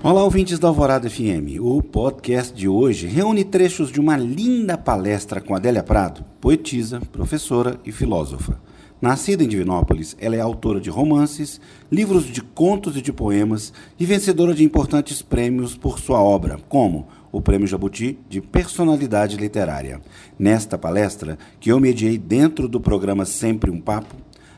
Olá, ouvintes da Alvorada FM. O podcast de hoje reúne trechos de uma linda palestra com Adélia Prado, poetisa, professora e filósofa. Nascida em Divinópolis, ela é autora de romances, livros de contos e de poemas e vencedora de importantes prêmios por sua obra, como o Prêmio Jabuti de Personalidade Literária. Nesta palestra, que eu mediei dentro do programa Sempre um Papo,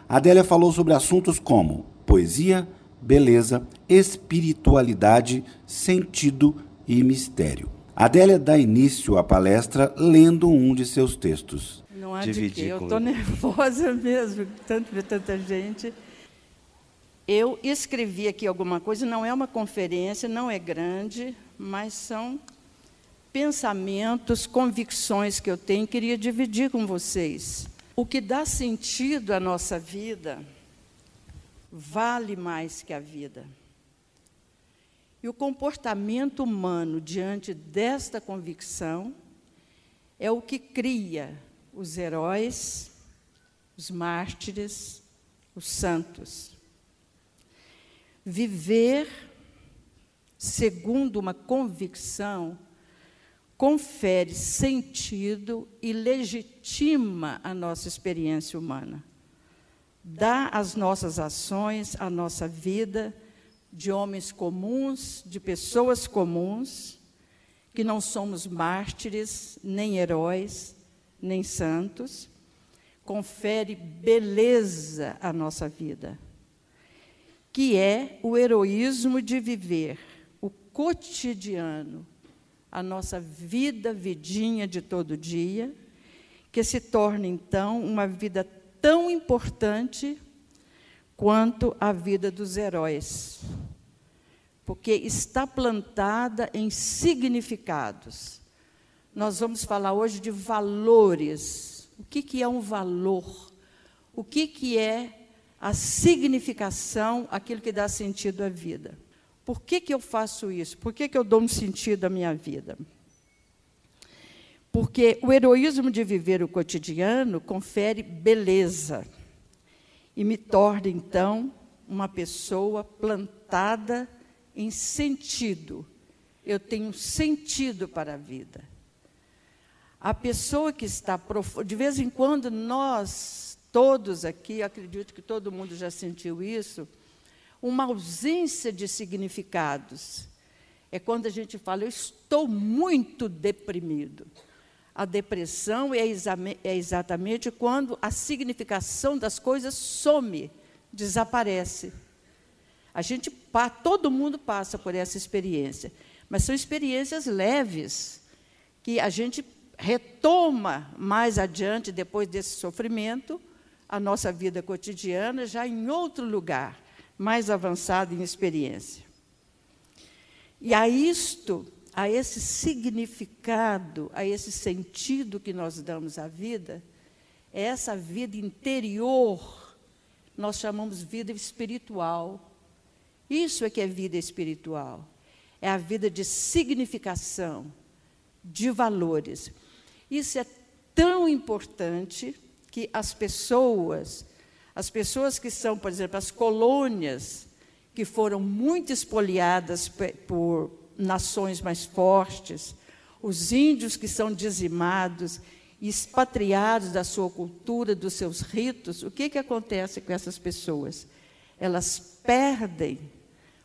Adélia falou sobre assuntos como poesia, beleza, espiritualidade, sentido e mistério. Adélia dá início à palestra lendo um de seus textos. Não há de que, eu estou nervosa mesmo, tanto ver tanta gente. Eu escrevi aqui alguma coisa, não é uma conferência, não é grande, mas são pensamentos, convicções que eu tenho, queria dividir com vocês. O que dá sentido à nossa vida vale mais que a vida. E o comportamento humano diante desta convicção é o que cria os heróis, os mártires, os santos. Viver segundo uma convicção confere sentido e legitima a nossa experiência humana dá às nossas ações, à nossa vida, de homens comuns, de pessoas comuns, que não somos mártires, nem heróis, nem santos, confere beleza à nossa vida, que é o heroísmo de viver o cotidiano, a nossa vida, vidinha de todo dia, que se torna então uma vida tão importante quanto a vida dos heróis, porque está plantada em significados. Nós vamos falar hoje de valores. O que, que é um valor? O que, que é a significação, aquilo que dá sentido à vida? Por que, que eu faço isso? Por que, que eu dou um sentido à minha vida? Porque o heroísmo de viver o cotidiano confere beleza e me torna, então, uma pessoa plantada em sentido. Eu tenho sentido para a vida. A pessoa que está de vez em quando nós todos aqui, acredito que todo mundo já sentiu isso, uma ausência de significados. É quando a gente fala, eu estou muito deprimido. A depressão é, é exatamente quando a significação das coisas some, desaparece. A gente, todo mundo passa por essa experiência, mas são experiências leves que a gente retoma mais adiante depois desse sofrimento a nossa vida cotidiana já em outro lugar, mais avançado em experiência. E a isto a esse significado, a esse sentido que nós damos à vida, é essa vida interior, nós chamamos vida espiritual. Isso é que é vida espiritual. É a vida de significação, de valores. Isso é tão importante que as pessoas, as pessoas que são, por exemplo, as colônias, que foram muito espoliadas por, nações mais fortes, os índios que são dizimados expatriados da sua cultura, dos seus ritos, o que, que acontece com essas pessoas? Elas perdem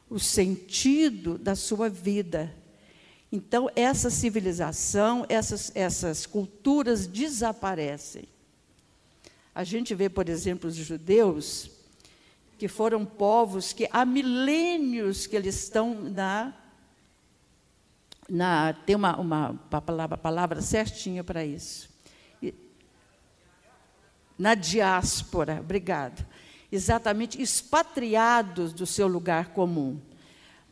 o sentido da sua vida. Então, essa civilização, essas, essas culturas desaparecem. A gente vê, por exemplo, os judeus, que foram povos que há milênios que eles estão na na, tem uma, uma, palavra, palavra certinha para isso. Na diáspora, obrigado. Exatamente, expatriados do seu lugar comum.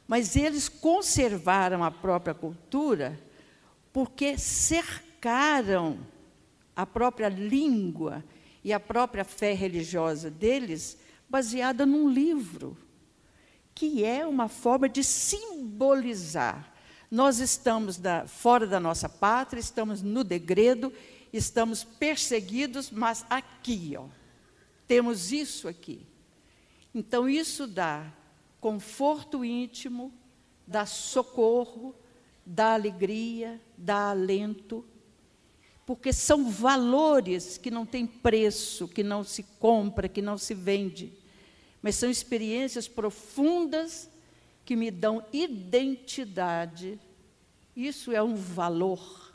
Mas eles conservaram a própria cultura porque cercaram a própria língua e a própria fé religiosa deles baseada num livro, que é uma forma de simbolizar nós estamos da, fora da nossa pátria, estamos no degredo, estamos perseguidos, mas aqui, ó, temos isso aqui. Então, isso dá conforto íntimo, dá socorro, dá alegria, dá alento, porque são valores que não têm preço, que não se compra, que não se vende, mas são experiências profundas que me dão identidade. Isso é um valor.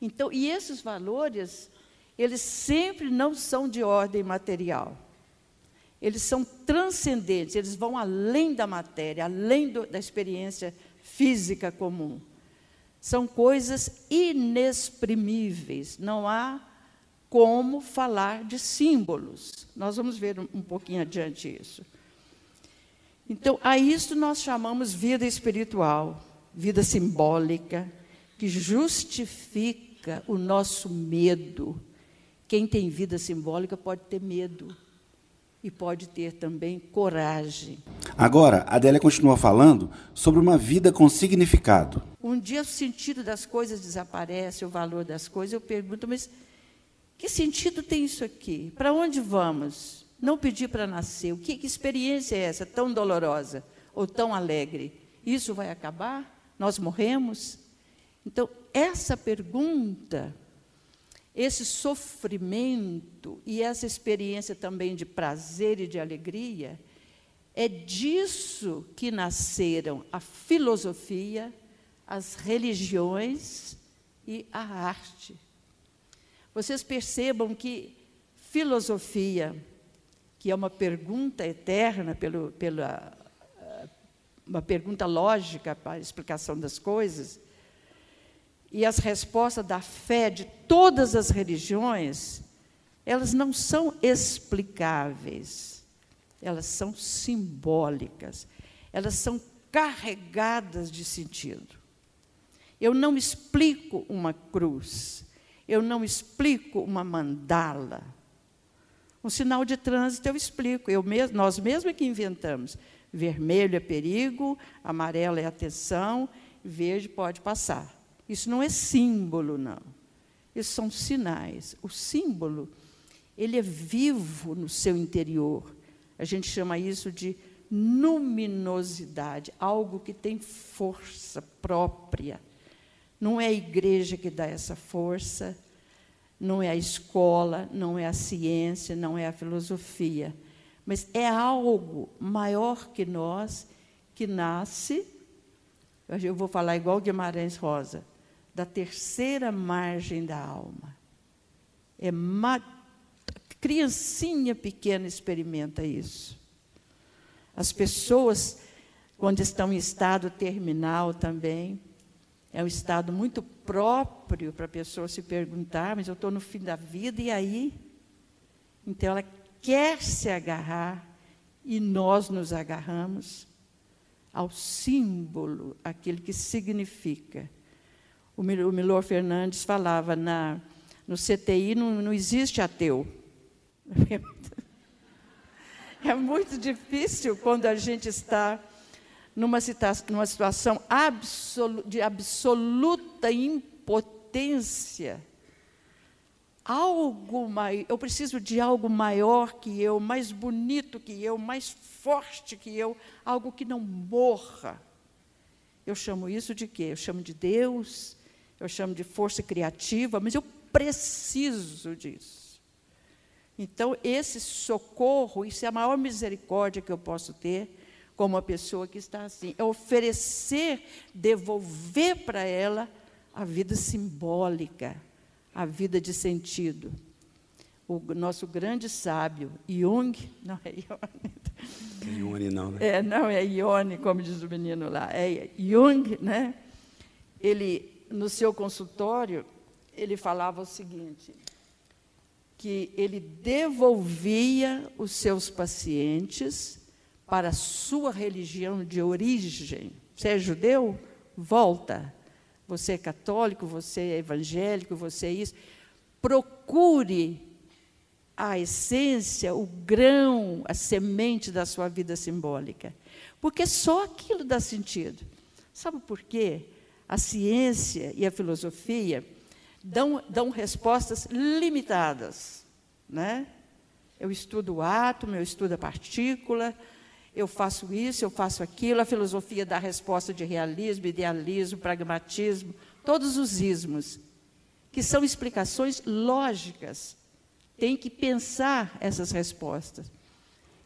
Então, e esses valores, eles sempre não são de ordem material. Eles são transcendentes, eles vão além da matéria, além do, da experiência física comum. São coisas inexprimíveis, não há como falar de símbolos. Nós vamos ver um, um pouquinho adiante isso. Então, a isso nós chamamos vida espiritual, vida simbólica, que justifica o nosso medo. Quem tem vida simbólica pode ter medo e pode ter também coragem. Agora, a Adélia continua falando sobre uma vida com significado. Um dia o sentido das coisas desaparece, o valor das coisas. Eu pergunto, mas que sentido tem isso aqui? Para onde vamos? Não pedir para nascer. O que, que experiência é essa tão dolorosa ou tão alegre? Isso vai acabar? Nós morremos? Então, essa pergunta esse sofrimento e essa experiência também de prazer e de alegria, é disso que nasceram a filosofia, as religiões e a arte. Vocês percebam que filosofia, que é uma pergunta eterna, pelo, pela, uma pergunta lógica para a explicação das coisas, e as respostas da fé de todas as religiões, elas não são explicáveis, elas são simbólicas, elas são carregadas de sentido. Eu não explico uma cruz, eu não explico uma mandala. Um sinal de trânsito eu explico, eu mesmo, nós mesmos é que inventamos. Vermelho é perigo, amarelo é atenção, verde pode passar. Isso não é símbolo, não. Isso são sinais. O símbolo, ele é vivo no seu interior. A gente chama isso de luminosidade, algo que tem força própria. Não é a igreja que dá essa força, não é a escola, não é a ciência, não é a filosofia, mas é algo maior que nós que nasce. Eu vou falar igual Guimarães Rosa da terceira margem da alma. É ma... criancinha pequena experimenta isso. As pessoas, quando estão em estado terminal também, é um estado muito próprio para a pessoa se perguntar, mas eu estou no fim da vida, e aí? Então ela quer se agarrar, e nós nos agarramos ao símbolo, aquele que significa o Milor Fernandes falava, na, no CTI não, não existe ateu. É muito difícil quando a gente está numa, numa situação absolu, de absoluta impotência. Algo mai, eu preciso de algo maior que eu, mais bonito que eu, mais forte que eu, algo que não morra. Eu chamo isso de quê? Eu chamo de Deus, eu chamo de força criativa, mas eu preciso disso. Então, esse socorro, isso é a maior misericórdia que eu posso ter como uma pessoa que está assim, é oferecer, devolver para ela a vida simbólica, a vida de sentido. O nosso grande sábio, Jung, não é Jung. Jung não, né? É, não, é Ione, como diz o menino lá. É Jung, né? Ele no seu consultório, ele falava o seguinte: que ele devolvia os seus pacientes para a sua religião de origem. Você é judeu? Volta. Você é católico, você é evangélico, você é isso. Procure a essência, o grão, a semente da sua vida simbólica. Porque só aquilo dá sentido. Sabe por quê? a ciência e a filosofia dão, dão respostas limitadas. Né? Eu estudo o átomo, eu estudo a partícula, eu faço isso, eu faço aquilo, a filosofia dá resposta de realismo, idealismo, pragmatismo, todos os ismos, que são explicações lógicas. Tem que pensar essas respostas.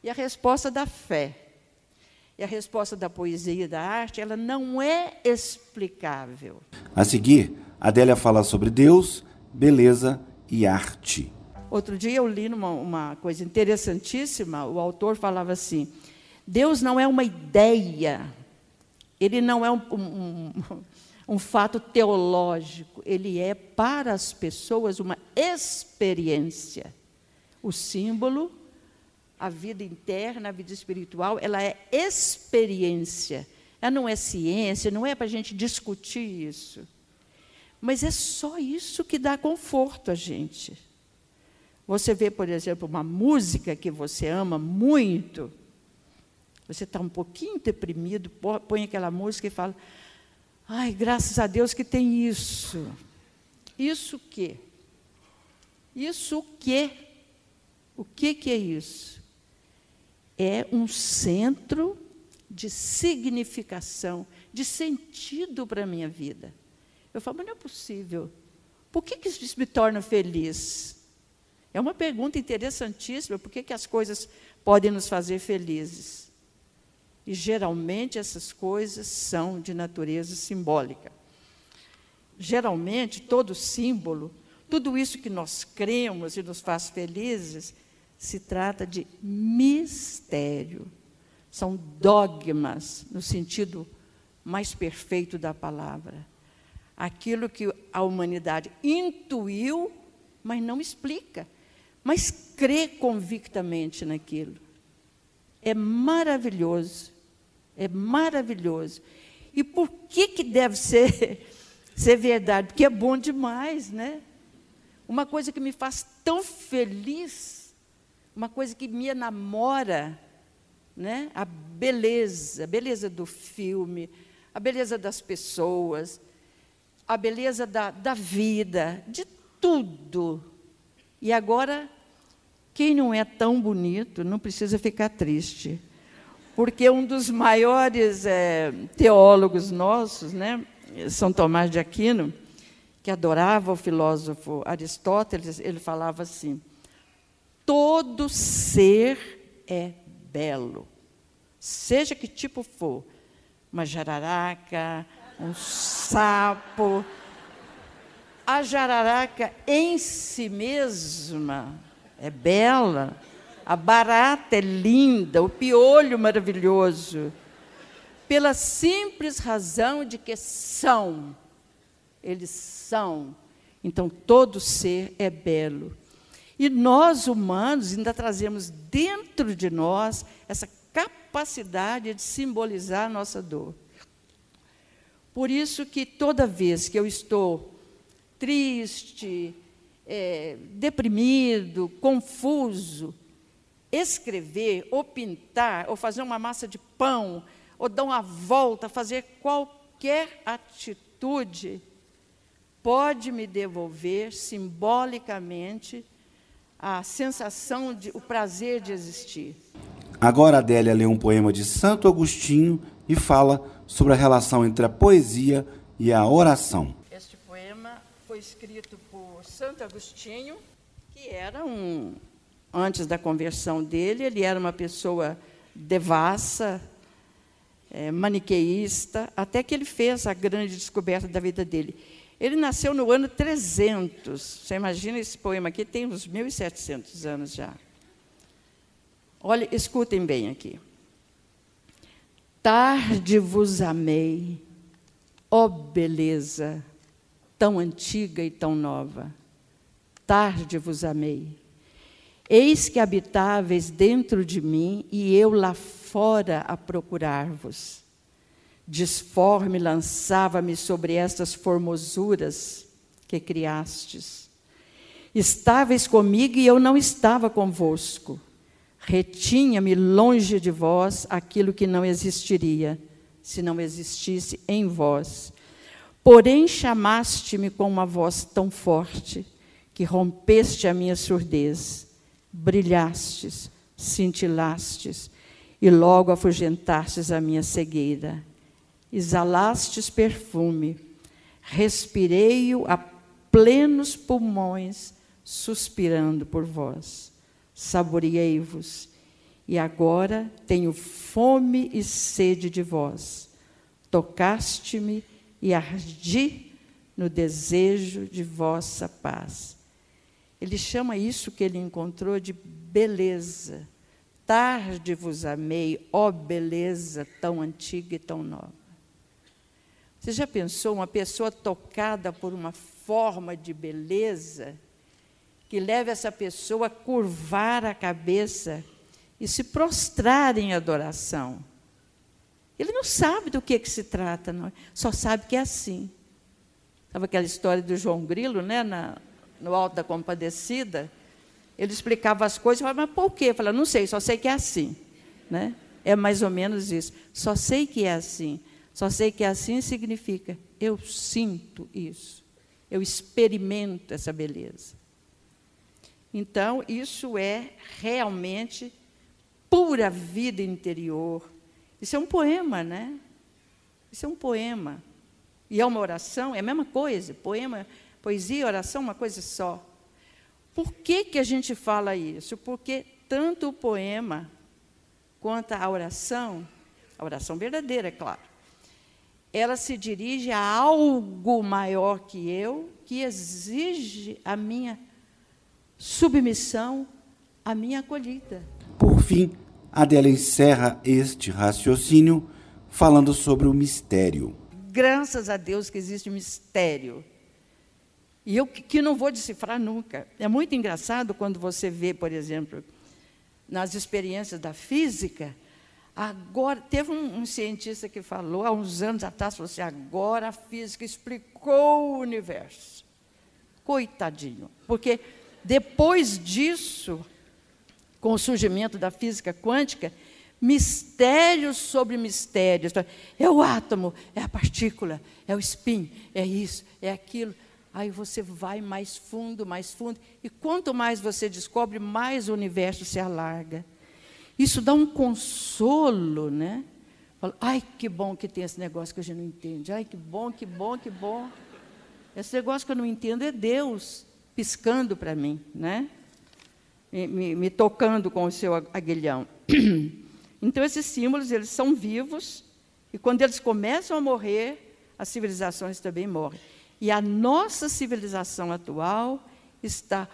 E a resposta da fé e a resposta da poesia e da arte, ela não é explicável. A seguir, Adélia fala sobre Deus, beleza e arte. Outro dia eu li numa, uma coisa interessantíssima, o autor falava assim: Deus não é uma ideia, ele não é um, um, um fato teológico, ele é para as pessoas uma experiência. O símbolo, a vida interna, a vida espiritual, ela é experiência. Ela não é ciência, não é para a gente discutir isso. Mas é só isso que dá conforto a gente. Você vê, por exemplo, uma música que você ama muito, você está um pouquinho deprimido, põe aquela música e fala: Ai, graças a Deus que tem isso. Isso o quê? Isso o quê? O que, que é isso? É um centro de significação, de sentido para a minha vida. Eu falo, mas não é possível. Por que, que isso me torna feliz? É uma pergunta interessantíssima. Por que, que as coisas podem nos fazer felizes? E geralmente essas coisas são de natureza simbólica. Geralmente, todo símbolo, tudo isso que nós cremos e nos faz felizes, se trata de mistério. São dogmas, no sentido mais perfeito da palavra. Aquilo que a humanidade intuiu, mas não explica, mas crê convictamente naquilo. É maravilhoso. É maravilhoso. E por que, que deve ser, ser verdade? Porque é bom demais, né? Uma coisa que me faz tão feliz, uma coisa que me enamora, né? A beleza, a beleza do filme, a beleza das pessoas, a beleza da, da vida, de tudo. E agora quem não é tão bonito não precisa ficar triste. Porque um dos maiores é, teólogos nossos, né, São Tomás de Aquino, que adorava o filósofo Aristóteles, ele falava assim: todo ser é belo, seja que tipo for, uma jararaca, um sapo. A jararaca em si mesma é bela, a barata é linda, o piolho maravilhoso, pela simples razão de que são. Eles são. Então, todo ser é belo. E nós, humanos, ainda trazemos dentro de nós essa capacidade de simbolizar a nossa dor. Por isso que toda vez que eu estou triste, é, deprimido, confuso, escrever, ou pintar, ou fazer uma massa de pão, ou dar uma volta, fazer qualquer atitude, pode me devolver simbolicamente a sensação de o prazer de existir. Agora a Adélia lê um poema de Santo Agostinho e fala sobre a relação entre a poesia e a oração. Este poema foi escrito por Santo Agostinho, que era um, antes da conversão dele, ele era uma pessoa devassa, é, maniqueísta, até que ele fez a grande descoberta da vida dele. Ele nasceu no ano 300. Você imagina esse poema aqui tem uns 1.700 anos já. Olha, escutem bem aqui. Tarde vos amei, ó beleza, tão antiga e tão nova. Tarde vos amei. Eis que habitáveis dentro de mim e eu lá fora a procurar-vos. Disforme lançava-me sobre estas formosuras que criastes. Estáveis comigo e eu não estava convosco. Retinha-me longe de vós aquilo que não existiria, se não existisse em vós. Porém, chamaste-me com uma voz tão forte que rompeste a minha surdez brilhastes, cintilastes, e logo afugentastes a minha cegueira. Exalastes perfume, respirei-o a plenos pulmões, suspirando por vós. Saboreei-vos, e agora tenho fome e sede de vós. Tocaste-me e ardi no desejo de vossa paz. Ele chama isso que ele encontrou de beleza. Tarde vos amei, ó beleza tão antiga e tão nova. Você já pensou uma pessoa tocada por uma forma de beleza que leva essa pessoa a curvar a cabeça e se prostrar em adoração? Ele não sabe do que, que se trata, não. só sabe que é assim. Sabe aquela história do João Grilo, né, na, no Alto da Compadecida? Ele explicava as coisas, falava, mas por quê? Eu falava, não sei, só sei que é assim. Né? É mais ou menos isso. Só sei que é assim. Só sei que assim significa eu sinto isso, eu experimento essa beleza. Então, isso é realmente pura vida interior. Isso é um poema, né? Isso é um poema. E é uma oração, é a mesma coisa. Poema, poesia oração, uma coisa só. Por que, que a gente fala isso? Porque tanto o poema quanto a oração, a oração verdadeira, é claro, ela se dirige a algo maior que eu, que exige a minha submissão, a minha acolhida. Por fim, Adela encerra este raciocínio falando sobre o mistério. Graças a Deus que existe mistério. E eu que não vou decifrar nunca. É muito engraçado quando você vê, por exemplo, nas experiências da física, Agora, teve um, um, cientista que falou, há uns anos atrás, falou assim, agora a física explicou o universo. Coitadinho. Porque depois disso, com o surgimento da física quântica, mistérios sobre mistérios. É o átomo, é a partícula, é o spin, é isso, é aquilo. Aí você vai mais fundo, mais fundo. E quanto mais você descobre, mais o universo se alarga. Isso dá um consolo, né? Fala, Ai, que bom que tem esse negócio que a gente não entende. Ai, que bom, que bom, que bom. Esse negócio que eu não entendo é Deus piscando para mim, né? Me, me, me, tocando com o seu aguilhão. Então, esses símbolos, eles são vivos, e quando eles começam a morrer, as civilizações também morrem. E a nossa civilização atual está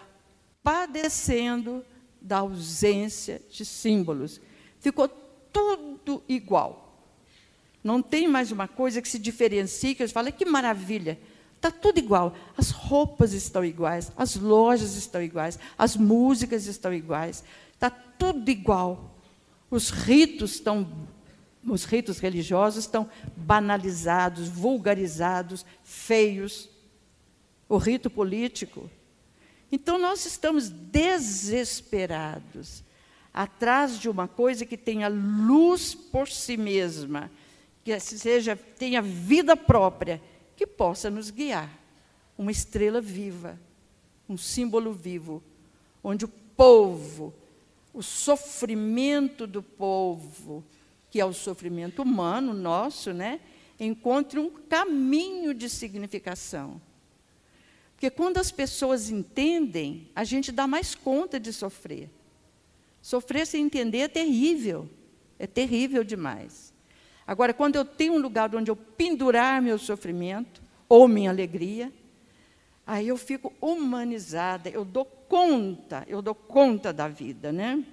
padecendo da ausência de símbolos. Ficou tudo igual. Não tem mais uma coisa que se diferencie, que eu falo, que maravilha. Está tudo igual. As roupas estão iguais, as lojas estão iguais, as músicas estão iguais. Está tudo igual. Os ritos estão, os ritos religiosos estão banalizados, vulgarizados, feios. O rito político então nós estamos desesperados atrás de uma coisa que tenha luz por si mesma, que seja tenha vida própria, que possa nos guiar. Uma estrela viva, um símbolo vivo, onde o povo, o sofrimento do povo, que é o sofrimento humano nosso, né, encontre um caminho de significação. Porque quando as pessoas entendem, a gente dá mais conta de sofrer. Sofrer sem entender é terrível. É terrível demais. Agora, quando eu tenho um lugar onde eu pendurar meu sofrimento ou minha alegria, aí eu fico humanizada, eu dou conta, eu dou conta da vida, né?